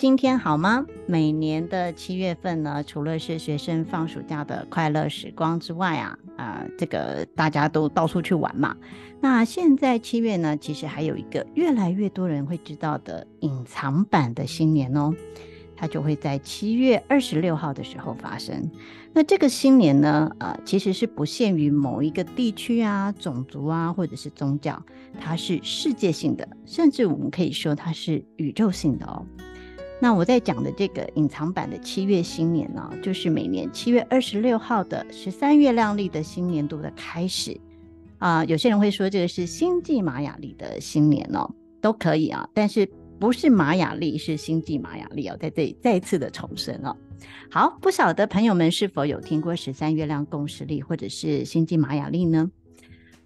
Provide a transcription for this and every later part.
今天好吗？每年的七月份呢，除了是学生放暑假的快乐时光之外啊，啊、这个大家都到处去玩嘛。那现在七月呢，其实还有一个越来越多人会知道的隐藏版的新年哦，它就会在七月二十六号的时候发生。那这个新年呢，呃，其实是不限于某一个地区啊、种族啊，或者是宗教，它是世界性的，甚至我们可以说它是宇宙性的哦。那我在讲的这个隐藏版的七月新年呢，就是每年七月二十六号的十三月亮历的新年度的开始啊、有些人会说这个是星际玛雅历的新年哦，都可以啊，但是不是玛雅历，是星际玛雅历哦，在这里再次的重申哦。好，不晓得朋友们是否有听过十三月亮共识历或者是星际玛雅历呢？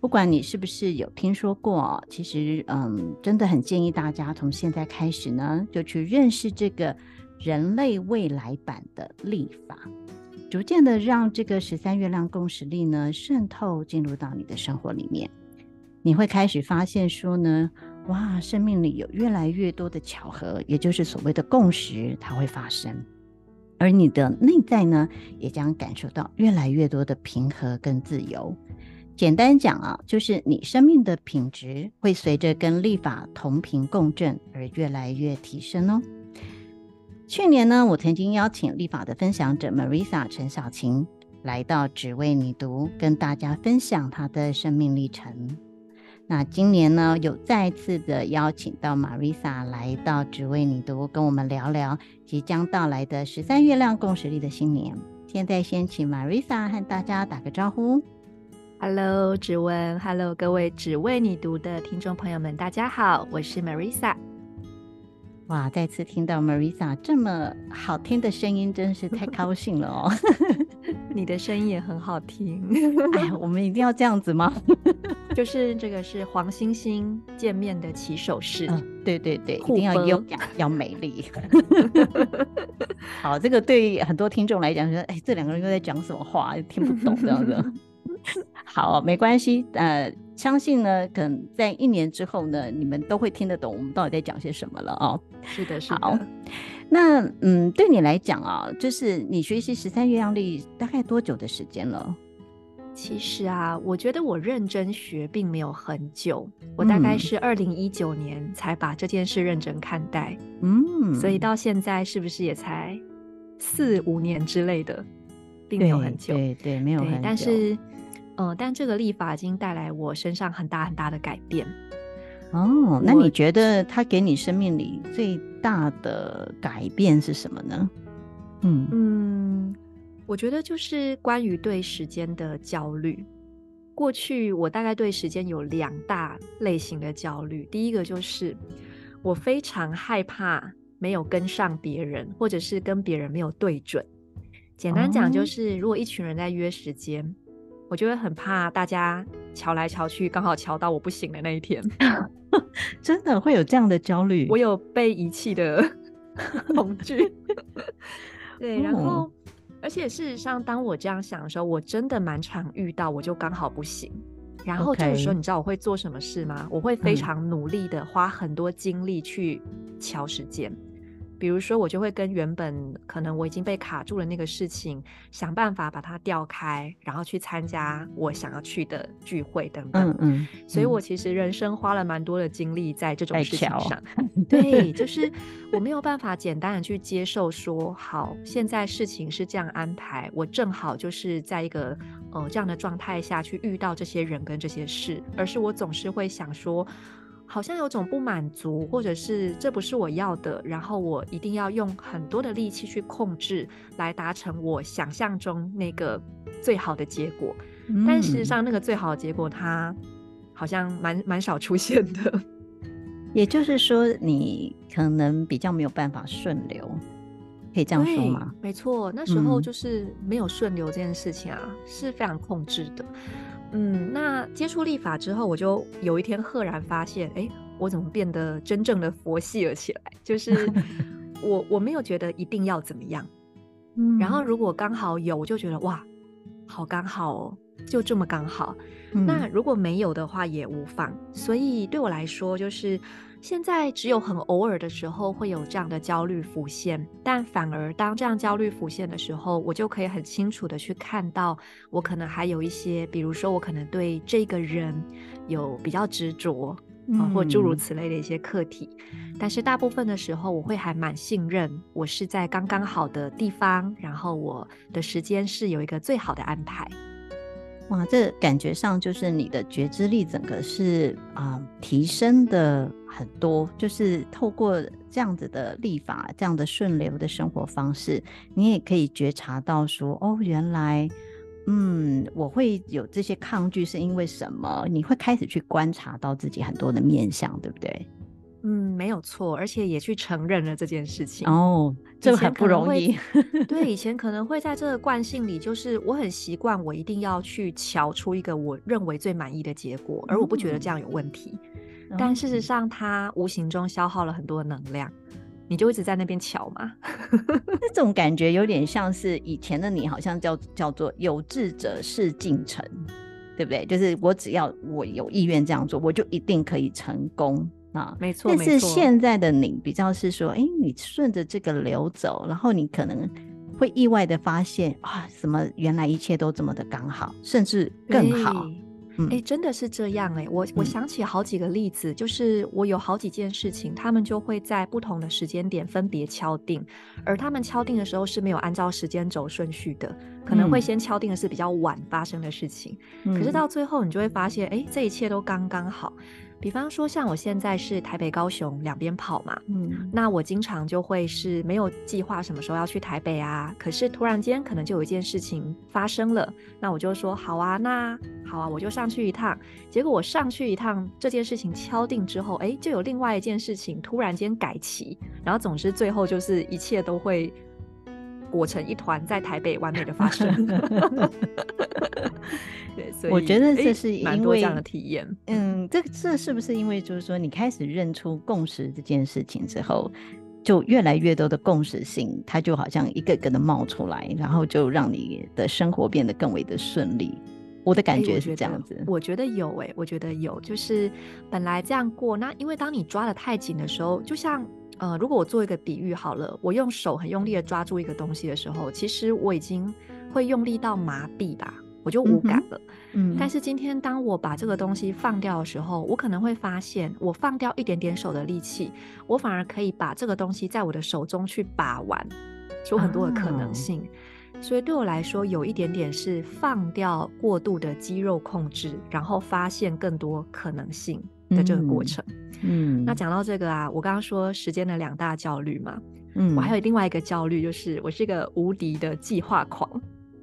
不管你是不是有听说过，其实嗯，真的很建议大家从现在开始呢，就去认识这个人类未来版的历法，逐渐的让这个十三月亮共识历呢渗透进入到你的生活里面，你会开始发现说呢，哇，生命里有越来越多的巧合，也就是所谓的共识，它会发生，而你的内在呢，也将感受到越来越多的平和跟自由。简单讲啊，就是你生命的品质会随着跟历法同频共振而越来越提升哦。去年呢，我曾经邀请历法的分享者 Marisa 陈小晴来到只为你读，跟大家分享她的生命历程。那今年呢，有再次的邀请到 Marisa 来到只为你读，跟我们聊聊即将到来的十三月亮共识力的新年。现在先请 Marisa 和大家打个招呼。Hello，芷雯，Hello，各位只为你读的听众朋友们，大家好，我是 Marisa。哇，再次听到 Marisa 这么好听的声音，真是太高兴了哦！你的声音也很好听。哎，我们一定要这样子吗？就是这个是黄星星见面的起手式。嗯，对对对，一定要优雅，要美丽。好，这个对很多听众来讲说，哎，这两个人又在讲什么话，听不懂这样子。好，没关系。呃，相信呢，可能在一年之后呢，你们都会听得懂我们到底在讲些什么了哦。是的，是的。好，那嗯，对你来讲啊，就是你学习十三月亮历大概多久的时间了？其实啊，我觉得我认真学并没有很久，我大概是二零一九年才把这件事认真看待。嗯，所以到现在是不是也才四五年之类的，并没有很久。对对，对，没有很久。但是。嗯，但这个立法已经带来我身上很大很大的改变。哦，那你觉得它给你生命里最大的改变是什么呢？嗯嗯，我觉得就是关于对时间的焦虑。过去我大概对时间有两大类型的焦虑，第一个就是我非常害怕没有跟上别人，或者是跟别人没有对准。简单讲就是，如果一群人在约时间。哦我就会很怕大家瞧来瞧去，刚好瞧到我不行的那一天，真的会有这样的焦虑。我有被遗弃的 恐惧。对，然后，而且事实上，当我这样想的时候，我真的蛮常遇到，我就刚好不行。然后这个时候，你知道我会做什么事吗？我会非常努力的花很多精力去瞧时间。比如说，我就会跟原本可能我已经被卡住了那个事情，想办法把它调开，然后去参加我想要去的聚会等等。嗯嗯。所以我其实人生花了蛮多的精力在这种事情上。对，就 是我没有办法简单的去接受说，好，现在事情是这样安排，我正好就是在一个呃这样的状态下去遇到这些人跟这些事，而是我总是会想说。好像有种不满足，或者是这不是我要的，然后我一定要用很多的力气去控制，来达成我想象中那个最好的结果。嗯、但事实上，那个最好的结果，它好像蛮蛮少出现的。也就是说，你可能比较没有办法顺流，可以这样说吗？没错，那时候就是没有顺流这件事情啊，嗯、是非常控制的。嗯，那接触立法之后，我就有一天赫然发现，哎，我怎么变得真正的佛系了起来？就 是我我没有觉得一定要怎么样，嗯，然后如果刚好有，我就觉得哇，好刚好哦，就这么刚好。嗯、那如果没有的话也无妨。所以对我来说，就是。现在只有很偶尔的时候会有这样的焦虑浮现，但反而当这样焦虑浮现的时候，我就可以很清楚的去看到，我可能还有一些，比如说我可能对这个人有比较执着，嗯、啊，或诸如此类的一些课题。但是大部分的时候，我会还蛮信任，我是在刚刚好的地方，然后我的时间是有一个最好的安排。哇，这感觉上就是你的觉知力整个是啊、呃、提升的很多，就是透过这样子的立法，这样的顺流的生活方式，你也可以觉察到说，哦，原来，嗯，我会有这些抗拒是因为什么？你会开始去观察到自己很多的面相，对不对？嗯，没有错，而且也去承认了这件事情哦，这个很不容易。对，以前可能会在这个惯性里，就是我很习惯，我一定要去瞧出一个我认为最满意的结果，而我不觉得这样有问题。嗯、但事实上，它无形中消耗了很多能量，你就一直在那边瞧嘛。这种感觉有点像是以前的你，好像叫叫做有志者事竟成，对不对？就是我只要我有意愿这样做，我就一定可以成功。啊，没错，但是现在的你比较是说，哎、欸，你顺着这个流走，然后你可能会意外的发现啊，什么原来一切都这么的刚好，甚至更好。哎、真的是这样哎、欸，我我想起好几个例子，嗯、就是我有好几件事情，他们就会在不同的时间点分别敲定，而他们敲定的时候是没有按照时间轴顺序的，可能会先敲定的是比较晚发生的事情，嗯、可是到最后你就会发现，哎、欸，这一切都刚刚好。比方说，像我现在是台北、高雄两边跑嘛，嗯，那我经常就会是没有计划什么时候要去台北啊，可是突然间可能就有一件事情发生了，那我就说好啊，那好啊，我就上去一趟。结果我上去一趟，这件事情敲定之后，哎，就有另外一件事情突然间改期，然后总之最后就是一切都会裹成一团，在台北完美的发生。对，所以我觉得这是因为蛮多这样的体验。嗯，这这是不是因为就是说你开始认出共识这件事情之后，就越来越多的共识性，它就好像一个个的冒出来，然后就让你的生活变得更为的顺利。我的感觉是这样子。我觉得有诶，我觉得有，就是本来这样过，那因为当你抓的太紧的时候，就像呃，如果我做一个比喻好了，我用手很用力的抓住一个东西的时候，其实我已经会用力到麻痹吧。我就无感了，嗯，但是今天当我把这个东西放掉的时候，我可能会发现，我放掉一点点手的力气，我反而可以把这个东西在我的手中去把玩，有很多的可能性。啊、所以对我来说，有一点点是放掉过度的肌肉控制，然后发现更多可能性的这个过程。嗯，嗯，那讲到这个啊，我刚刚说时间的两大焦虑嘛，嗯，我还有另外一个焦虑，就是我是一个无敌的计划狂。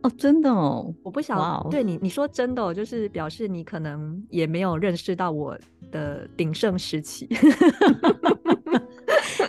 哦，真的哦，我不晓得。Wow 对你，你说真的哦，就是表示你可能也没有认识到我的鼎盛时期。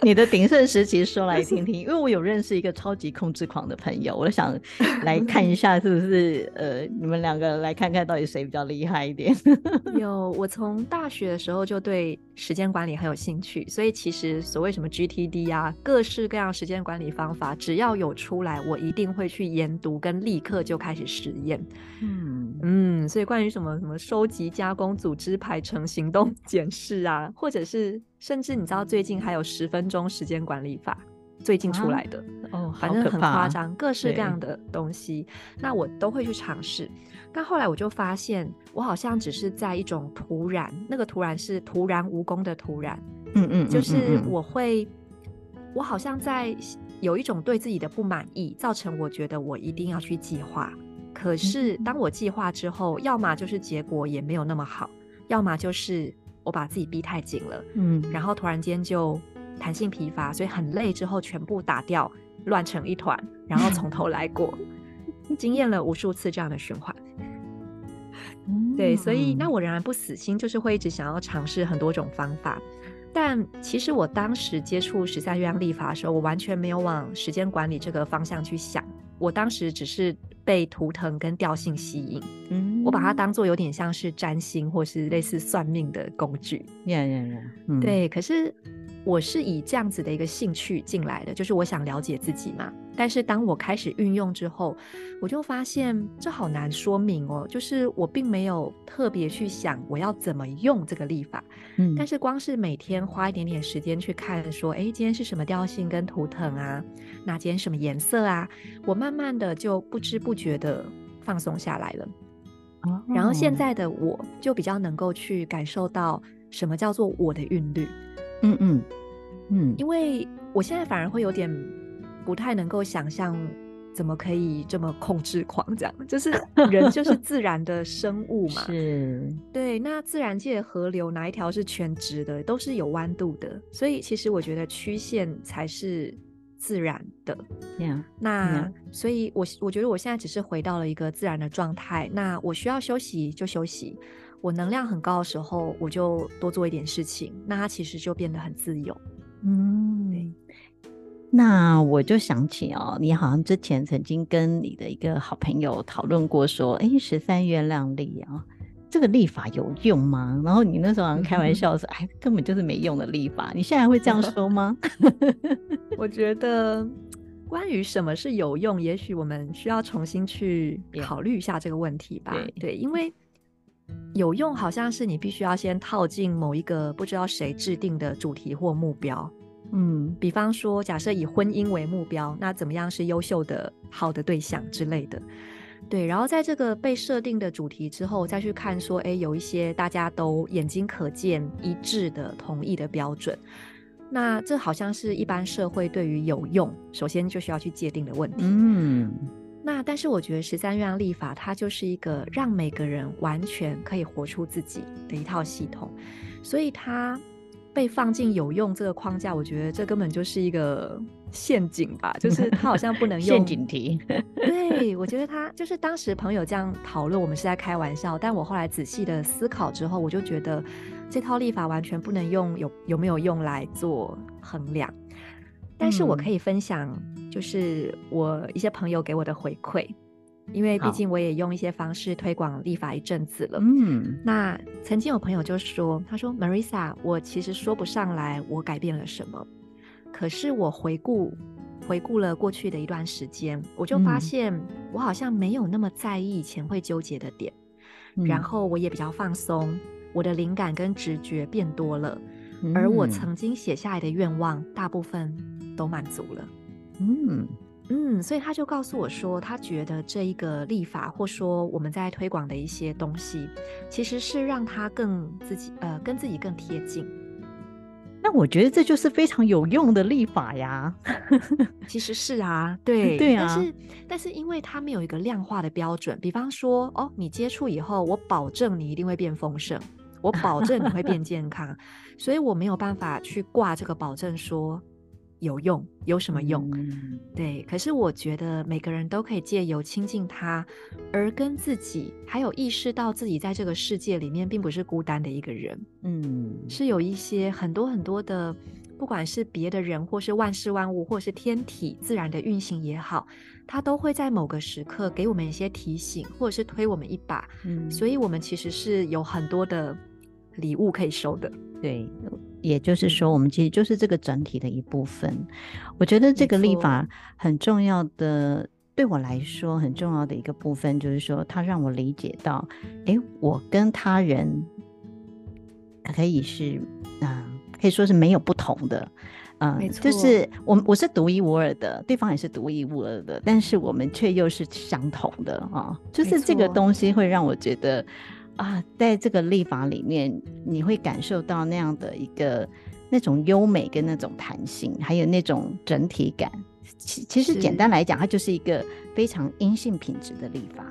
你的鼎盛时期说来听听，因为我有认识一个超级控制狂的朋友，我想来 看一下是不是呃，你们两个来看看到底谁比较厉害一点。有，我从大学的时候就对时间管理很有兴趣，所以其实所谓什么 GTD 啊，各式各样时间管理方法，只要有出来，我一定会去研读，跟立刻就开始实验。嗯嗯，所以关于什么什么收集、加工、组织、排程、行动、检视啊，或者是。甚至你知道最近还有十分钟时间管理法，最近出来的、啊、哦，反正很夸张，各式各样的东西，那我都会去尝试。但后来我就发现，我好像只是在一种突然，那个突然是徒然无功的突然，嗯，嗯嗯，就是我会，我好像在有一种对自己的不满意，造成我觉得我一定要去计划。可是当我计划之后，要么就是结果也没有那么好，要么就是。我把自己逼太紧了，嗯，然后突然间就弹性疲乏，所以很累之后全部打掉，乱成一团，然后从头来过，经验了无数次这样的循环。对，所以那我仍然不死心，就是会一直想要尝试很多种方法。但其实我当时接触十三月亮历法的时候，我完全没有往时间管理这个方向去想。我当时只是被图腾跟调性吸引，嗯，我把它当做有点像是占星或是类似算命的工具。呀呀呀，嗯，对，可是。我是以这样子的一个兴趣进来的，就是我想了解自己嘛。但是当我开始运用之后，我就发现这好难说明哦。就是我并没有特别去想我要怎么用这个历法，嗯，但是光是每天花一点点时间去看，说，哎，今天是什么调性跟图腾啊？那今天什么颜色啊？我慢慢的就不知不觉的放松下来了。哦，然后现在的我就比较能够去感受到什么叫做我的韵律。嗯嗯嗯，因为我现在反而会有点不太能够想象，怎么可以这么控制狂这样？就是 人就是自然的生物嘛，是，对。那自然界河流哪一条是全直的，都是有弯度的，所以其实我觉得曲线才是自然的。Yeah, 那 yeah. 所以我我觉得我现在只是回到了一个自然的状态。那我需要休息就休息。我能量很高的时候，我就多做一点事情，那它其实就变得很自由。嗯，对。那我就想起哦，你好像之前曾经跟你的一个好朋友讨论过，说，哎，十三月亮历啊，这个历法有用吗？然后你那时候好像开玩 笑说，哎，根本就是没用的历法。你现在会这样说吗？我觉得，关于什么是有用，也许我们需要重新去考虑一下这个问题吧。对，对，因为。有用，好像是你必须要先套进某一个不知道谁制定的主题或目标。嗯，比方说，假设以婚姻为目标，那怎么样是优秀的好的对象之类的？对，然后在这个被设定的主题之后，再去看说，诶，有一些大家都眼睛可见一致的同意的标准，那这好像是一般社会对于有用，首先就需要去界定的问题。嗯。那但是我觉得十三月亮历法它就是一个让每个人完全可以活出自己的一套系统，所以它被放进有用这个框架，我觉得这根本就是一个陷阱吧，就是它好像不能 用陷阱题。对，我觉得他就是当时朋友这样讨论，我们是在开玩笑，但我后来仔细的思考之后，我就觉得这套历法完全不能用有有没有用来做衡量。但是我可以分享，就是我一些朋友给我的回馈，因为毕竟我也用一些方式推广立法一阵子了。嗯，那曾经有朋友就说，他说：“Marisa，我其实说不上来我改变了什么，可是我回顾回顾了过去的一段时间，我就发现我好像没有那么在意以前会纠结的点，嗯，然后我也比较放松，我的灵感跟直觉变多了，而我曾经写下来的愿望大部分。”都满足了，嗯嗯，所以他就告诉我说，他觉得这一个立法，或说我们在推广的一些东西，其实是让他更自己，呃，跟自己更贴近。那我觉得这就是非常有用的立法呀。其实是啊，对 对啊，但是但是因为他没有一个量化的标准，比方说，哦，你接触以后，我保证你一定会变丰盛，我保证你会变健康，所以我没有办法去挂这个保证说。有用，有什么用？嗯、对，可是我觉得每个人都可以借由亲近他，而跟自己，还有意识到自己在这个世界里面并不是孤单的一个人。嗯，是有一些很多很多的，不管是别的人，或是万事万物，或是天体自然的运行也好，它都会在某个时刻给我们一些提醒，或者是推我们一把。嗯，所以我们其实是有很多的礼物可以收的。对。也就是说，我们其实就是这个整体的一部分。我觉得这个立法很重要的，对我来说很重要的一个部分，就是说，它让我理解到，哎，我跟他人可以是，啊，可以说是没有不同的，嗯，就是我我是独一无二的，对方也是独一无二的，但是我们却又是相同的啊，就是这个东西会让我觉得。啊，在这个立法里面，你会感受到那样的一个那种优美跟那种弹性，还有那种整体感。其其实简单来讲，它就是一个非常阴性品质的立法。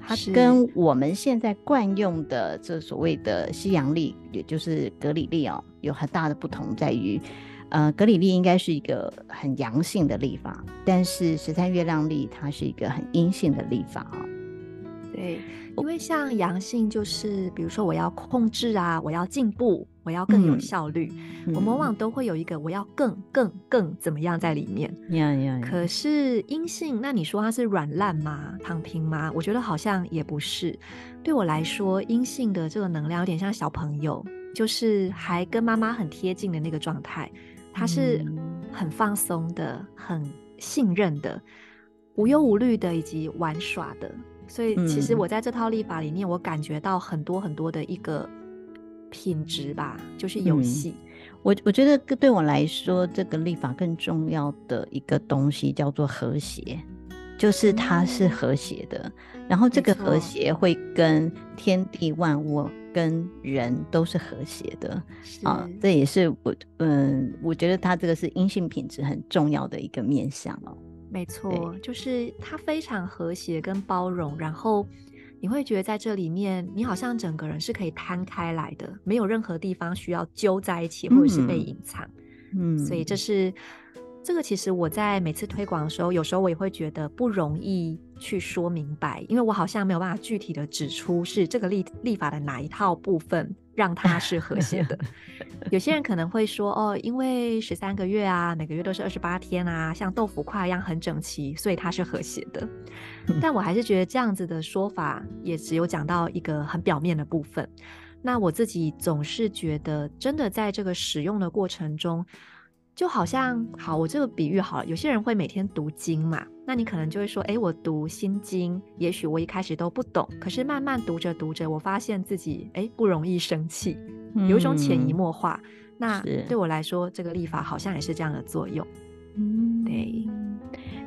它跟我们现在惯用的这所谓的西洋历，也就是格里历哦，有很大的不同在于，呃，格里历应该是一个很阳性的历法，但是十三月亮历它是一个很阴性的历法哦。对。因为像阳性，就是比如说我要控制啊，我要进步，我要更有效率，嗯、我们往往都会有一个我要更更更怎么样在里面。可是阴性，那你说它是软烂吗？躺平吗？我觉得好像也不是。对我来说，阴性的这个能量有点像小朋友，就是还跟妈妈很贴近的那个状态，他是很放松的、很信任的、无忧无虑的，以及玩耍的。所以，其实我在这套历法里面，我感觉到很多很多的一个品质吧，就是游戏。嗯、我我觉得对我来说，这个立法更重要的一个东西叫做和谐，就是它是和谐的。嗯、然后这个和谐会跟天地万物、跟人都是和谐的啊。这也是我嗯，我觉得它这个是阴性品质很重要的一个面向哦。没错，就是它非常和谐跟包容，然后你会觉得在这里面，你好像整个人是可以摊开来的，没有任何地方需要揪在一起或者是被隐藏。嗯，所以这是这个，其实我在每次推广的时候，有时候我也会觉得不容易去说明白，因为我好像没有办法具体的指出是这个立立法的哪一套部分。让它是和谐的。有些人可能会说，哦，因为十三个月啊，每个月都是二十八天啊，像豆腐块一样很整齐，所以它是和谐的。但我还是觉得这样子的说法也只有讲到一个很表面的部分。那我自己总是觉得，真的在这个使用的过程中。就好像，好，我这个比喻好了。有些人会每天读经嘛，那你可能就会说，诶，我读心经，也许我一开始都不懂，可是慢慢读着读着，我发现自己，诶，不容易生气，有一种潜移默化。嗯、那对我来说，这个立法好像也是这样的作用。嗯，对。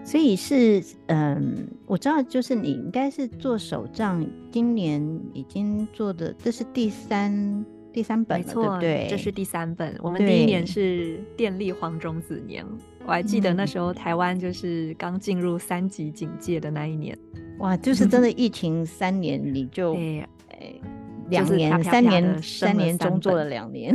所以是，嗯，我知道，就是你应该是做手账，今年已经做的，这是第三。第三本，没错，对，这是第三本。我们第一年是电力黄种子年，我还记得那时候台湾就是刚进入三级警戒的那一年。哇，就是真的 疫情三年，你就两年、三年、三年中做了两年。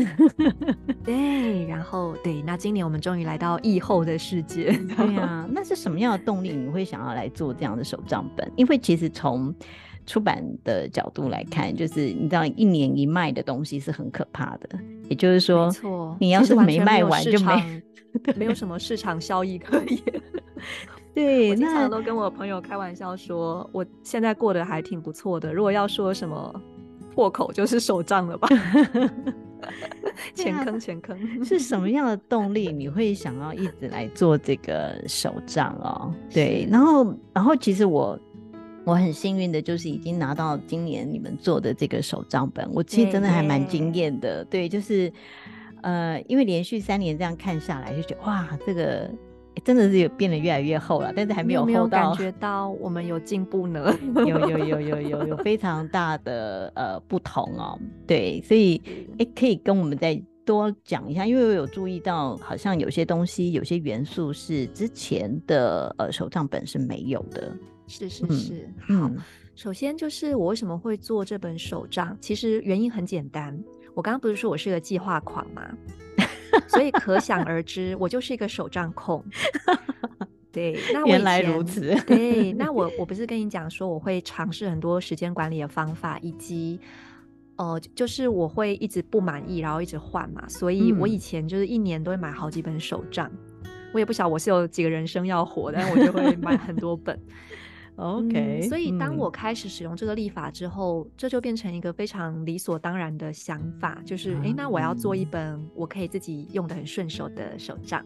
对，然后对，那今年我们终于来到疫后的世界。对 啊，那是什么样的动力你会想要来做这样的手账本？因为其实从出版的角度来看，就是你知道，一年一卖的东西是很可怕的。也就是说，你要是没卖完就没，没有什么市场效益可言。对，我经常都跟我朋友开玩笑说，我现在过得还挺不错的。如果要说什么破口，就是手账了吧？钱坑钱坑，是什么样的动力你会想要一直来做这个手账哦？对，然后，然后其实我。我很幸运的，就是已经拿到今年你们做的这个手账本，我其实真的还蛮惊艳的。对，就是，呃，因为连续三年这样看下来，就觉得哇，这个真的是有变得越来越厚了，但是还没有厚到。感觉到我们有进步呢？有有有有有有非常大的呃不同哦。对，所以哎，可以跟我们再多讲一下，因为我有注意到，好像有些东西、有些元素是之前的呃手账本是没有的。是是是，嗯、好。首先就是我为什么会做这本手账，其实原因很简单。我刚刚不是说我是个计划狂吗？所以可想而知，我就是一个手账控。对，那我原来如此。对，那我我不是跟你讲说我会尝试很多时间管理的方法，以及呃，就是我会一直不满意，然后一直换嘛。所以我以前就是一年都会买好几本手账。嗯、我也不晓得我是有几个人生要活，但我就会买很多本。OK，嗯，所以当我开始使用这个立法之后，嗯，这就变成一个非常理所当然的想法，就是，诶，那我要做一本我可以自己用得很顺手的手账。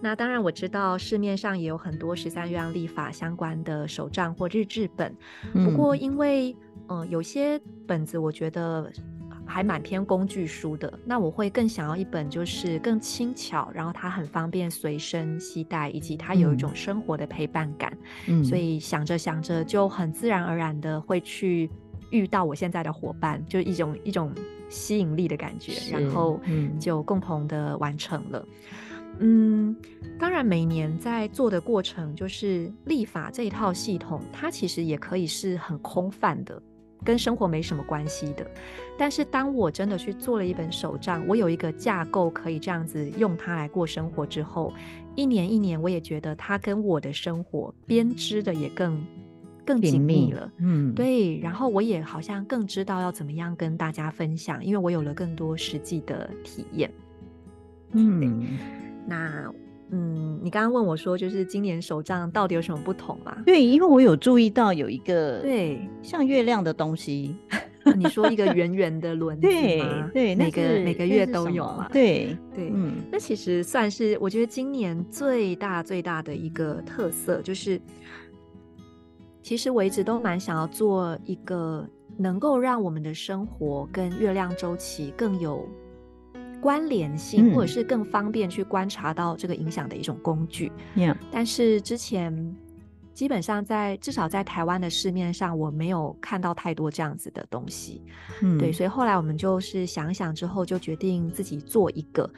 那当然我知道市面上也有很多十三月亮历法相关的手账或日志本，不过因为，嗯，呃，有些本子我觉得。还蛮偏工具书的，那我会更想要一本就是更轻巧，然后它很方便随身携带，以及它有一种生活的陪伴感。嗯，所以想着想着就很自然而然的会去遇到我现在的伙伴，就一种一种吸引力的感觉，然后就共同的完成了。嗯，当然每年在做的过程，就是立法这一套系统，它其实也可以是很空泛的，跟生活没什么关系的。但是当我真的去做了一本手账，我有一个架构可以这样子用它来过生活之后，一年一年，我也觉得它跟我的生活编织的也更更紧密了。嗯，对。然后我也好像更知道要怎么样跟大家分享，因为我有了更多实际的体验。嗯。那，嗯，你刚刚问我说，就是今年手账到底有什么不同吗？对，因为我有注意到有一个对像月亮的东西，你说一个圆圆的轮子吗？对，对，每个每个月都有嘛。对对，嗯，那其实算是我觉得今年最大最大的一个特色，就是其实我一直都蛮想要做一个能够让我们的生活跟月亮周期更有。关联性，或者是更方便去观察到这个影响的一种工具。嗯，但是之前基本上在至少在台湾的市面上，我没有看到太多这样子的东西。嗯，对，所以后来我们就是想想之后，就决定自己做一个。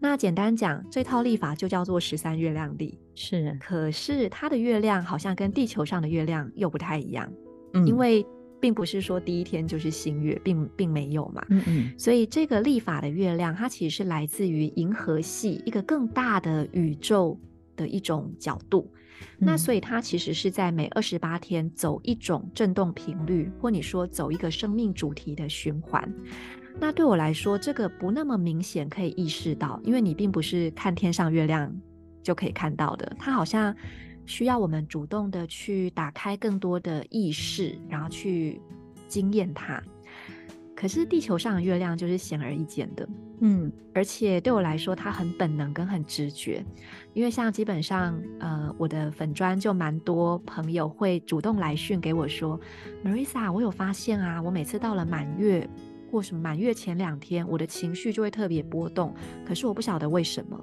那简单讲，这套历法就叫做十三月亮历。是，可是它的月亮好像跟地球上的月亮又不太一样。嗯，因为。并不是说第一天就是新月，并并没有嘛。嗯嗯。所以这个立法的月亮，它其实是来自于银河系一个更大的宇宙的一种角度。嗯。那所以它其实是在每二十八天走一种振动频率，或你说走一个生命主题的循环。那对我来说，这个不那么明显可以意识到，因为你并不是看天上月亮就可以看到的，它好像。需要我们主动的去打开更多的意识，然后去惊艳它。可是地球上的月亮就是显而易见的，嗯，而且对我来说，它很本能跟很直觉。因为像基本上，呃，我的粉砖就蛮多朋友会主动来讯给我说，Marisa，我有发现啊，我每次到了满月或什么满月前两天，我的情绪就会特别波动，可是我不晓得为什么。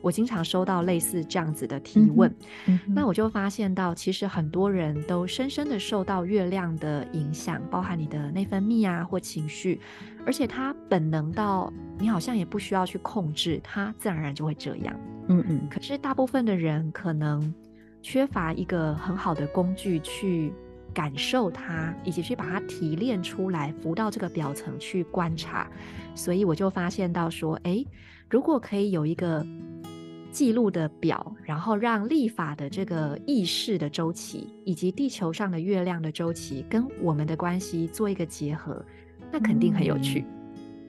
我经常收到类似这样子的提问，嗯嗯、那我就发现到，其实很多人都深深的受到月亮的影响，包含你的内分泌啊或情绪，而且它本能到你好像也不需要去控制，它自然而然就会这样。嗯嗯。可是大部分的人可能缺乏一个很好的工具去感受它，以及去把它提炼出来，浮到这个表层去观察，所以我就发现到说，诶，如果可以有一个。记录的表，然后让历法的这个意识的周期，以及地球上的月亮的周期跟我们的关系做一个结合，那肯定很有趣。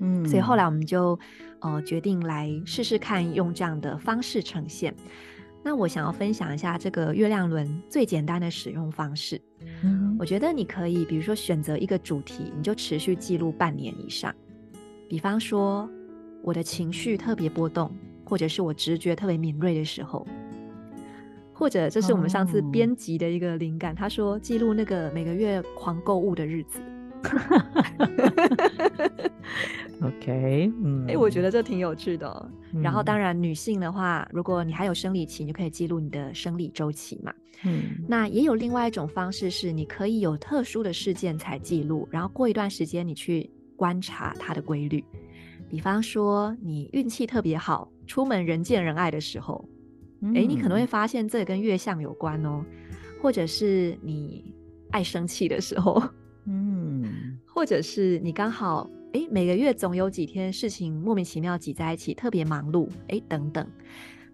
嗯，所以后来我们就呃决定来试试看用这样的方式呈现。那我想要分享一下这个月亮轮最简单的使用方式。嗯，我觉得你可以比如说选择一个主题，你就持续记录半年以上。比方说我的情绪特别波动。或者是我直觉特别敏锐的时候，或者这是我们上次编辑的一个灵感。Oh. 他说记录那个每个月狂购物的日子。OK，嗯，哎，我觉得这挺有趣的哦。嗯。然后当然女性的话，如果你还有生理期，你就可以记录你的生理周期嘛。嗯，那也有另外一种方式是，你可以有特殊的事件才记录，然后过一段时间你去观察它的规律。比方说，你运气特别好，出门人见人爱的时候，嗯，诶，你可能会发现这跟月相有关哦。或者是你爱生气的时候，嗯，或者是你刚好，诶，每个月总有几天事情莫名其妙挤在一起，特别忙碌，诶，等等。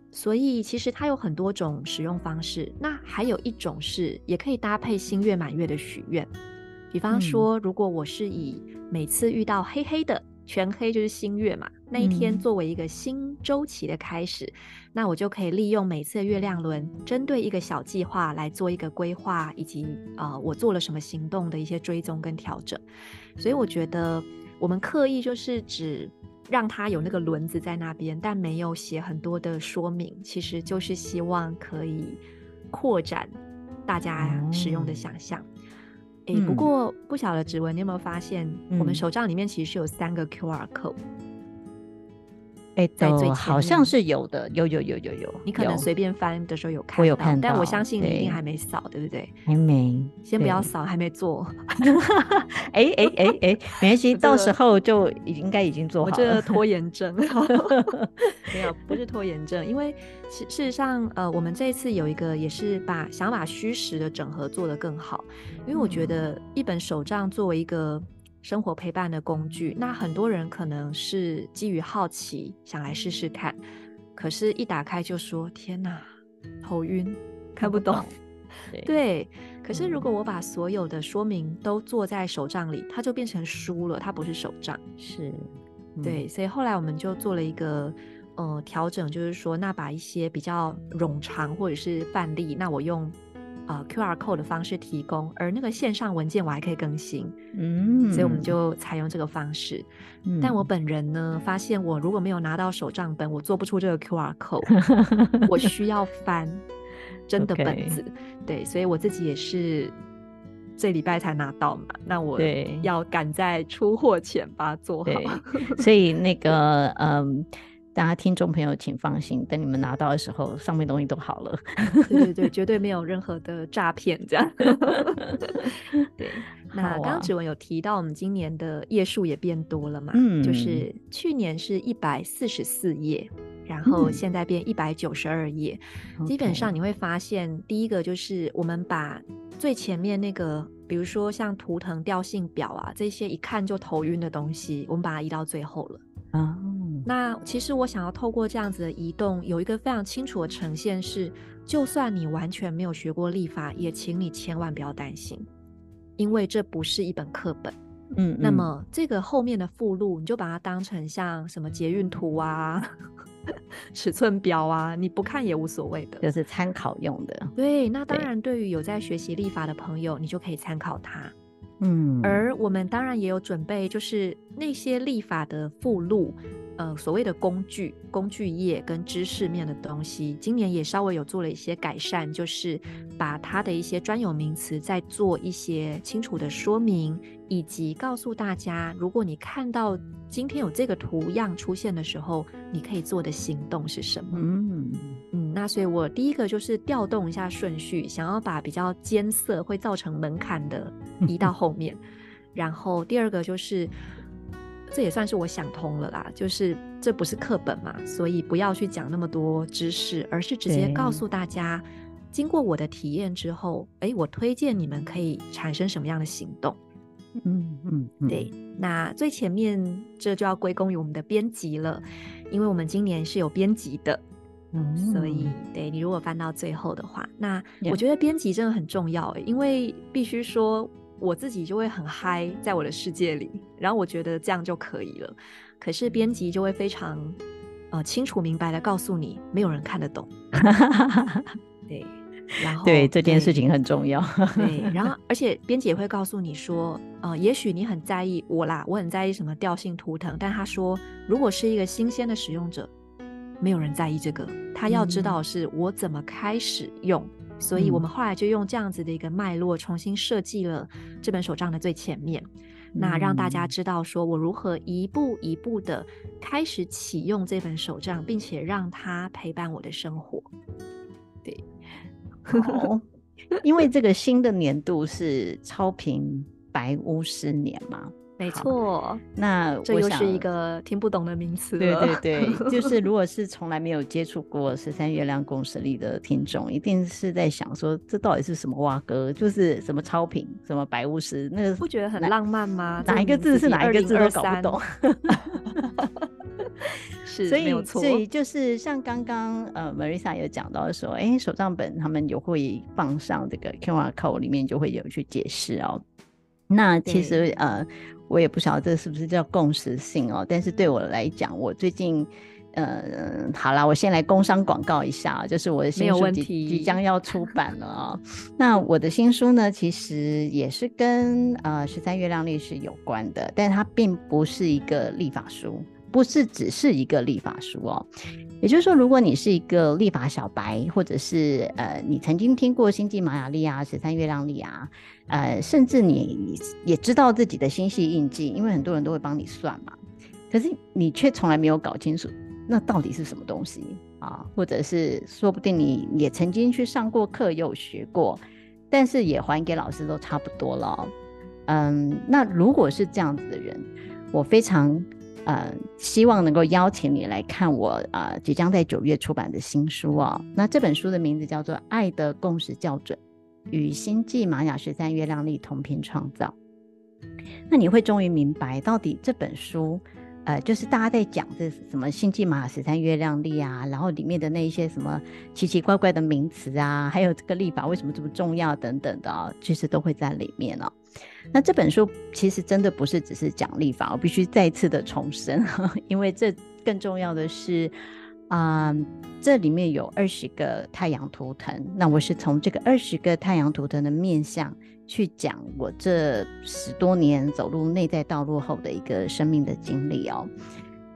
所以其实它有很多种使用方式。那还有一种是，也可以搭配新月满月的许愿。比方说，如果我是以每次遇到黑黑的。全黑就是新月嘛，那一天作为一个新周期的开始，嗯，那我就可以利用每次的月亮轮，针对一个小计划来做一个规划，以及呃我做了什么行动的一些追踪跟调整。所以我觉得我们刻意就是只让它有那个轮子在那边，但没有写很多的说明，其实就是希望可以扩展大家使用的想象。嗯哎、欸，不过不晓得指纹，你有没有发现，我们手账里面其实是有三个 QR code。哎，在最前好像是有的，有有有有有。你可能随便翻的时候有看到，我有看到，但我相信你一定还没扫，对不对？还没，先不要扫，还没做。哎哎哎哎，没关系，到时候就应该已经做好了。我这个拖延症，没有，不是拖延症，因为事事实上，呃，我们这一次有一个也是把想把虚实的整合做得更好，因为我觉得一本手账作为一个。生活陪伴的工具，那很多人可能是基于好奇想来试试看，可是，一打开就说：“天哪，头晕，看不懂。”对，对。可是，如果我把所有的说明都做在手账里，它就变成书了，它不是手账。是，嗯、对。所以后来我们就做了一个呃调整，就是说，那把一些比较冗长或者是范例，那我用。呃，QR code 的方式提供，而那个线上文件我还可以更新，嗯，所以我们就采用这个方式。嗯，但我本人呢，发现我如果没有拿到手账本，我做不出这个 QR code，我需要翻真的本子。对，所以我自己也是这礼拜才拿到嘛，那我要赶在出货前把它做好。所以那个，嗯。大家听众朋友，请放心，等你们拿到的时候，上面东西都好了。对对对，绝对没有任何的诈骗这样。对，那刚刚芷文有提到，我们今年的页数也变多了嘛？嗯，就是去年是一百四十四页，然后现在变一百九十二页。嗯、基本上你会发现，第一个就是我们把最前面那个，比如说像图腾调性表啊这些一看就头晕的东西，我们把它移到最后了。啊。那其实我想要透过这样子的移动，有一个非常清楚的呈现是，就算你完全没有学过历法，也请你千万不要担心，因为这不是一本课本。嗯，嗯，那么这个后面的附录，你就把它当成像什么捷运图啊、尺寸表啊，你不看也无所谓的，就是参考用的。对，那当然，对于有在学习立法的朋友，你就可以参考它。嗯，而我们当然也有准备，就是那些立法的附录。呃，所谓的工具、工具业跟知识面的东西，今年也稍微有做了一些改善，就是把它的一些专有名词再做一些清楚的说明，以及告诉大家，如果你看到今天有这个图样出现的时候，你可以做的行动是什么？嗯嗯，那所以我第一个就是调动一下顺序，想要把比较艰涩会造成门槛的移到后面，然后第二个就是。这也算是我想通了啦，就是这不是课本嘛，所以不要去讲那么多知识，而是直接告诉大家，经过我的体验之后，哎，我推荐你们可以产生什么样的行动。嗯嗯，对。那最前面这就要归功于我们的编辑了，因为我们今年是有编辑的，嗯，所以对你如果翻到最后的话，那我觉得编辑真的很重要，因为必须说。我自己就会很嗨，在我的世界里，然后我觉得这样就可以了。可是编辑就会非常呃清楚明白的告诉你，没有人看得懂。对，然后对这件事情很重要。对，然后而且编辑也会告诉你说，呃，也许你很在意我啦，我很在意什么调性图腾，但他说，如果是一个新鲜的使用者，没有人在意这个，他要知道是我怎么开始用。嗯所以我们后来就用这样子的一个脉络，重新设计了这本手账的最前面，嗯，那让大家知道说我如何一步一步的开始启用这本手账，并且让它陪伴我的生活。对，好，因为这个新的年度是超频白巫师年嘛。没错，那这又是一个听不懂的名词。对对对，就是如果是从来没有接触过十三月亮共时历的听众，一定是在想说，这到底是什么挖哥？就是什么超频，什么白巫师？那个不觉得很浪漫吗？哪一个字是哪一个字都搞不懂。是，所以所以就是像刚刚呃，Marissa 有讲到说，哎、欸，手账本他们有会放上这个 QR code 里面就会有去解释哦。那其实呃。我也不晓得这是不是叫共识性哦，但是对我来讲，我最近，嗯，好啦，我先来工商广告一下，就是我的新书即即将要出版了啊、哦。那我的新书呢，其实也是跟呃十三月亮历史有关的，但它并不是一个立法书，不是只是一个历法书哦。也就是说，如果你是一个历法小白，或者是呃，你曾经听过星际玛雅历啊、十三月亮历啊，呃，甚至你也知道自己的星系印记，因为很多人都会帮你算嘛，可是你却从来没有搞清楚那到底是什么东西啊？或者是说不定你也曾经去上过课，有学过，但是也还给老师都差不多了。嗯，那如果是这样子的人，我非常呃希望能够邀请你来看我啊、呃、即将在九月出版的新书哦。那这本书的名字叫做《爱的共识校准：与星际玛雅十三月亮历同频创造》。那你会终于明白，到底这本书。呃，就是大家在讲这什么星际玛雅十三月亮历啊，然后里面的那一些什么奇奇怪怪的名词啊，还有这个历法为什么这么重要等等的啊，其实都会在里面哦。那这本书其实真的不是只是讲历法，我必须再次的重申，因为这更重要的是。啊、嗯，这里面有二十个太阳图腾，那我是从这个二十个太阳图腾的面向去讲我这十多年走入内在道路后的一个生命的经历哦，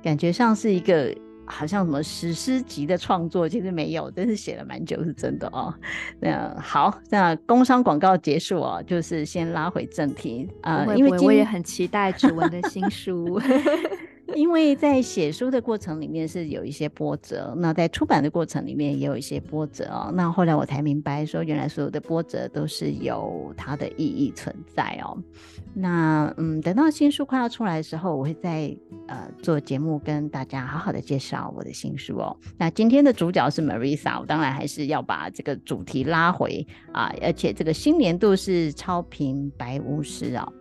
感觉上是一个好像什么史诗级的创作，其实没有，但是写了蛮久，是真的哦。那好，那工商广告结束哦，就是先拉回正题啊，呃、因为我也很期待主文的新书。因为在写书的过程里面是有一些波折，那在出版的过程里面也有一些波折哦。那后来我才明白，说原来所有的波折都是有它的意义存在哦。那嗯，等到新书快要出来的时候，我会再呃做节目跟大家好好的介绍我的新书哦。那今天的主角是 Marisa，我当然还是要把这个主题拉回啊，而且这个新年度是超频白巫师哦。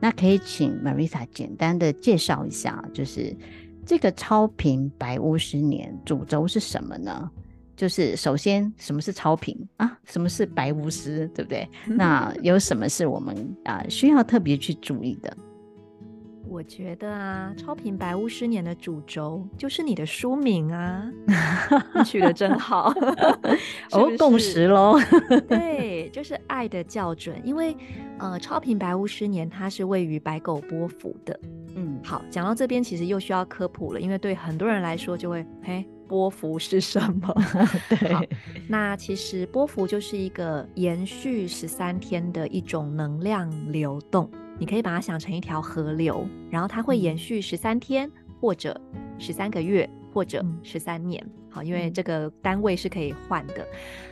那可以请 Marisa 简单的介绍一下，就是这个超频白巫师年主轴是什么呢？就是首先，什么是超频啊？什么是白巫师，对不对？那有什么是我们啊、呃、需要特别去注意的？我觉得啊，超频白巫师年的主轴就是你的书名啊，取得真好，哦，共识喽。对，就是爱的校准，因为呃，超频白巫师年它是位于白狗波幅的。嗯，好，讲到这边其实又需要科普了，因为对很多人来说就会，嘿，波幅是什么？对，那其实波幅就是一个延续十三天的一种能量流动。你可以把它想成一条河流，然后它会延续十三天，或者十三个月，或者十三年。好，因为这个单位是可以换的。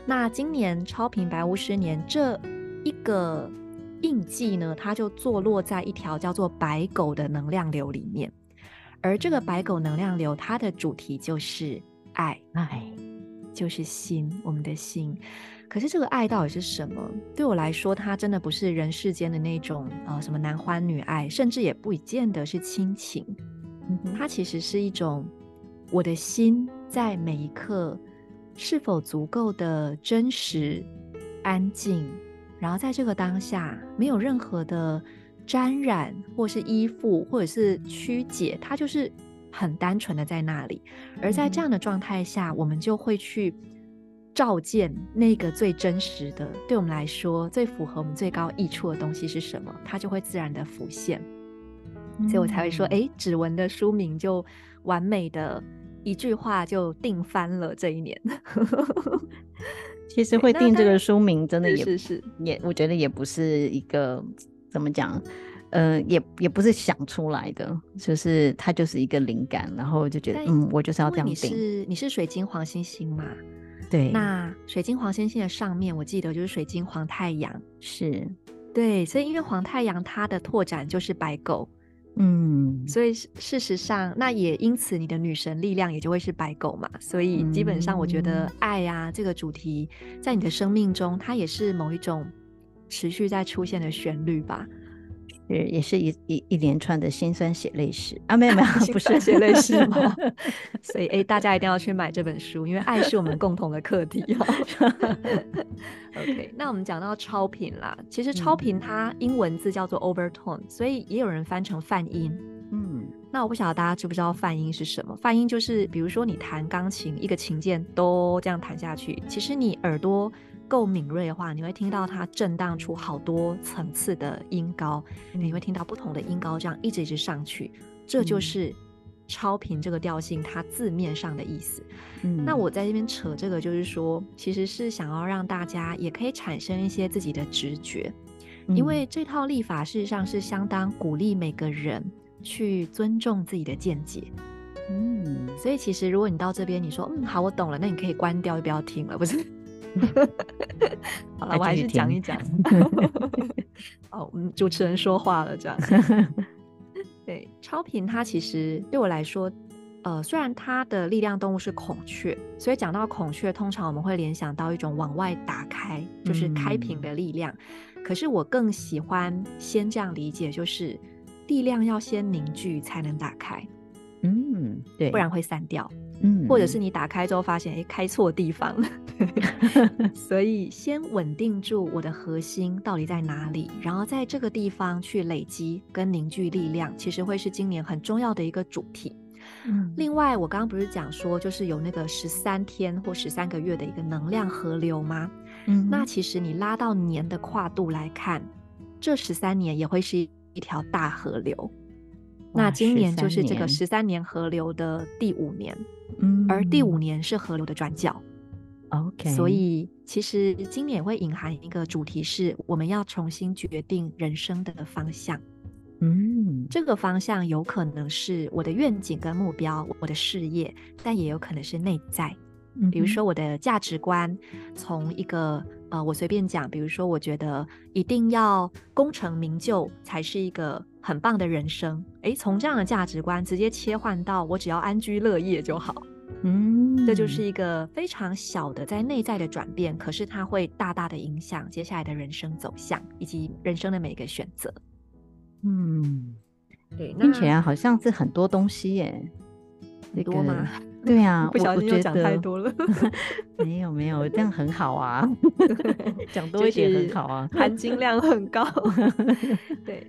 那今年超频白巫师年这一个印记呢，它就坐落在一条叫做白狗的能量流里面，而这个白狗能量流，它的主题就是爱，爱就是心，我们的心。可是这个爱到底是什么？对我来说，它真的不是人世间的那种呃什么男欢女爱，甚至也不见得是亲情。它其实是一种我的心在每一刻是否足够的真实、安静，然后在这个当下没有任何的沾染，或是依附，或者是曲解，它就是很单纯的在那里。而在这样的状态下，我们就会去。照见那个最真实的，对我们来说最符合我们最高益处的东西是什么，它就会自然的浮现。嗯、所以我才会说，哎，指纹的书名就完美的一句话就定翻了这一年。其实会定这个书名，真的也是是也，我觉得也不是一个怎么讲，呃，也也不是想出来的，就是它就是一个灵感，然后就觉得，嗯，我就是要这样定。你是你是水晶黄星星嘛？对，那水晶黄星星的上面，我记得就是水晶黄太阳，是。对，所以因为黄太阳它的拓展就是白狗，嗯，所以事实上，那也因此你的女神力量也就会是白狗嘛，所以基本上我觉得爱啊这个主题在你的生命中，它也是某一种持续在出现的旋律吧。也也是一一一连串的辛酸血泪史啊，没有 没有，不是血泪史吗？所以哎、欸，大家一定要去买这本书，因为爱是我们共同的课题。OK，那我们讲到超频啦，其实超频它英文字叫做 overtone，所以也有人翻成泛音。嗯，那我不晓得大家知不知道泛音是什么？泛音就是比如说你弹钢琴，一个琴键都这样弹下去，其实你耳朵。够敏锐的话，你会听到它震荡出好多层次的音高，你会听到不同的音高这样一直一直上去，这就是超频这个调性它字面上的意思。嗯，那我在这边扯这个，就是说，其实是想要让大家也可以产生一些自己的直觉，因为这套立法事实上是相当鼓励每个人去尊重自己的见解。嗯，所以其实如果你到这边，你说嗯好，我懂了，那你可以关掉，就不要听了，不是？好了，我还是讲一讲。哦，我们，主持人说话了，这样。对，超频它其实对我来说，呃，虽然它的力量动物是孔雀，所以讲到孔雀，通常我们会联想到一种往外打开，就是开屏的力量。嗯、可是我更喜欢先这样理解，就是力量要先凝聚才能打开。嗯，对，不然会散掉。嗯，或者是你打开之后发现，哎，开错地方了。所以先稳定住我的核心到底在哪里，然后在这个地方去累积跟凝聚力量，其实会是今年很重要的一个主题。嗯，另外我刚刚不是讲说，就是有那个十三天或十三个月的一个能量河流吗？嗯，那其实你拉到年的跨度来看，这十三年也会是一条大河流。那今年就是这个十三年河流的第五年，嗯，而第五年是河流的转角，OK，所以其实今年也会隐含一个主题，是我们要重新决定人生的方向，嗯，这个方向有可能是我的愿景跟目标，我的事业，但也有可能是内在，比如说我的价值观，从一个呃，我随便讲，比如说我觉得一定要功成名就才是一个。很棒的人生，诶，从这样的价值观直接切换到我只要安居乐业就好，嗯，这就是一个非常小的在内在的转变，可是它会大大的影响接下来的人生走向以及人生的每一个选择。嗯，对，听起来好像是很多东西耶，很多吗？对啊，不小心又讲太多了。没有没有，这样很好啊，讲多一点很好啊，含金量很高。对。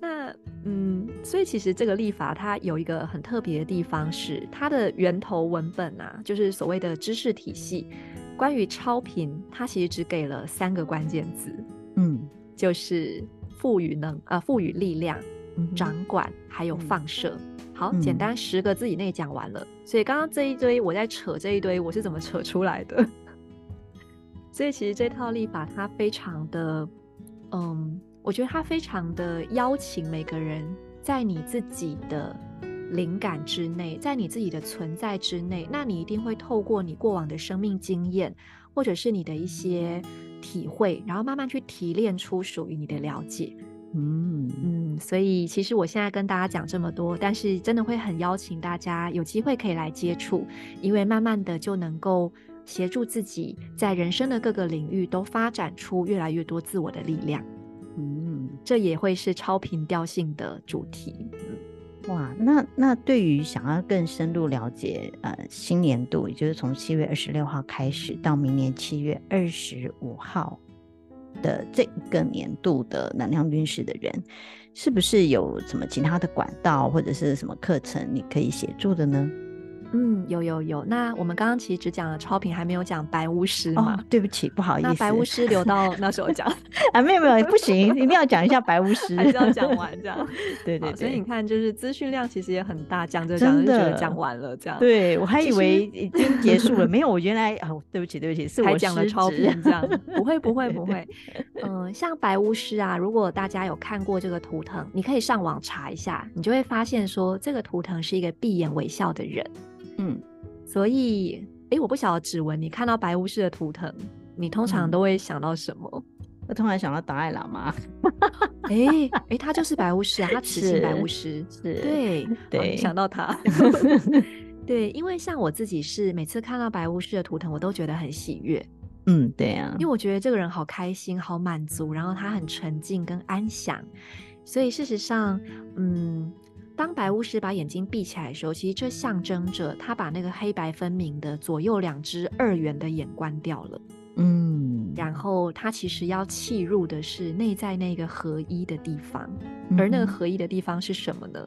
那嗯，所以其实这个立法它有一个很特别的地方，是它的源头文本啊，就是所谓的知识体系。关于超频，它其实只给了三个关键字，嗯，就是赋予能啊，赋予力量、嗯、掌管，还有放射。嗯、好，简单十个字以内讲完了。所以刚刚这一堆我在扯这一堆，我是怎么扯出来的？所以其实这套立法它非常的嗯。我觉得它非常的邀请每个人，在你自己的灵感之内，在你自己的存在之内，那你一定会透过你过往的生命经验，或者是你的一些体会，然后慢慢去提炼出属于你的了解。嗯嗯，所以其实我现在跟大家讲这么多，但是真的会很邀请大家有机会可以来接触，因为慢慢的就能够协助自己在人生的各个领域都发展出越来越多自我的力量。嗯，这也会是超频调性的主题。哇，那那对于想要更深入了解呃新年度，也就是从七月二十六号开始到明年七月二十五号的这一个年度的能量运势的人，是不是有什么其他的管道或者是什么课程你可以协助的呢？嗯，有有有。那我们刚刚其实只讲了超品，还没有讲白巫师嘛？哦，对不起，不好意思。那白巫师留到那时候讲 啊，没有没有，不行，一定要讲一下白巫师，还是要讲完这样。对，对对，所以你看，就是资讯量其实也很大，讲着讲着就觉得讲完了这样。对，我还以为已经结束了，没有，我原来啊，对不起对不起，是我讲了超品这样。不会不会不会，嗯、呃，像白巫师啊，如果大家有看过这个图腾，你可以上网查一下，你就会发现说，这个图腾是一个闭眼微笑的人，嗯。所以，哎，我不晓得指纹，你看到白巫师的图腾，你通常都会想到什么？嗯、我通常想到达赖喇嘛。哎哎，他就是白巫师啊，他 慈禧白巫师，是，对对，想到他。对，因为像我自己是每次看到白巫师的图腾，我都觉得很喜悦。嗯，对啊，因为我觉得这个人好开心、好满足，然后他很沉静跟安详，所以事实上，嗯。当白巫师把眼睛闭起来的时候，其实这象征着他把那个黑白分明的左右两只二元的眼关掉了。嗯，然后他其实要契入的是内在那个合一的地方，嗯、而那个合一的地方是什么呢？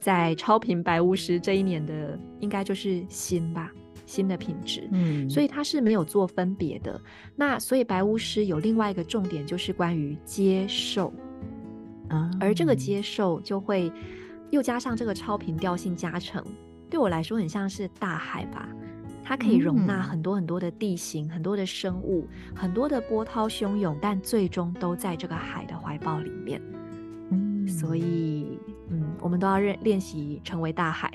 在超频白巫师这一年的，应该就是心吧，新的品质。嗯，所以他是没有做分别的。那所以白巫师有另外一个重点，就是关于接受啊，而这个接受就会。又加上这个超频调性加成，对我来说很像是大海吧，它可以容纳很多很多的地形、嗯、很多的生物、很多的波涛汹涌，但最终都在这个海的怀抱里面。嗯，所以，嗯，我们都要练练习成为大海。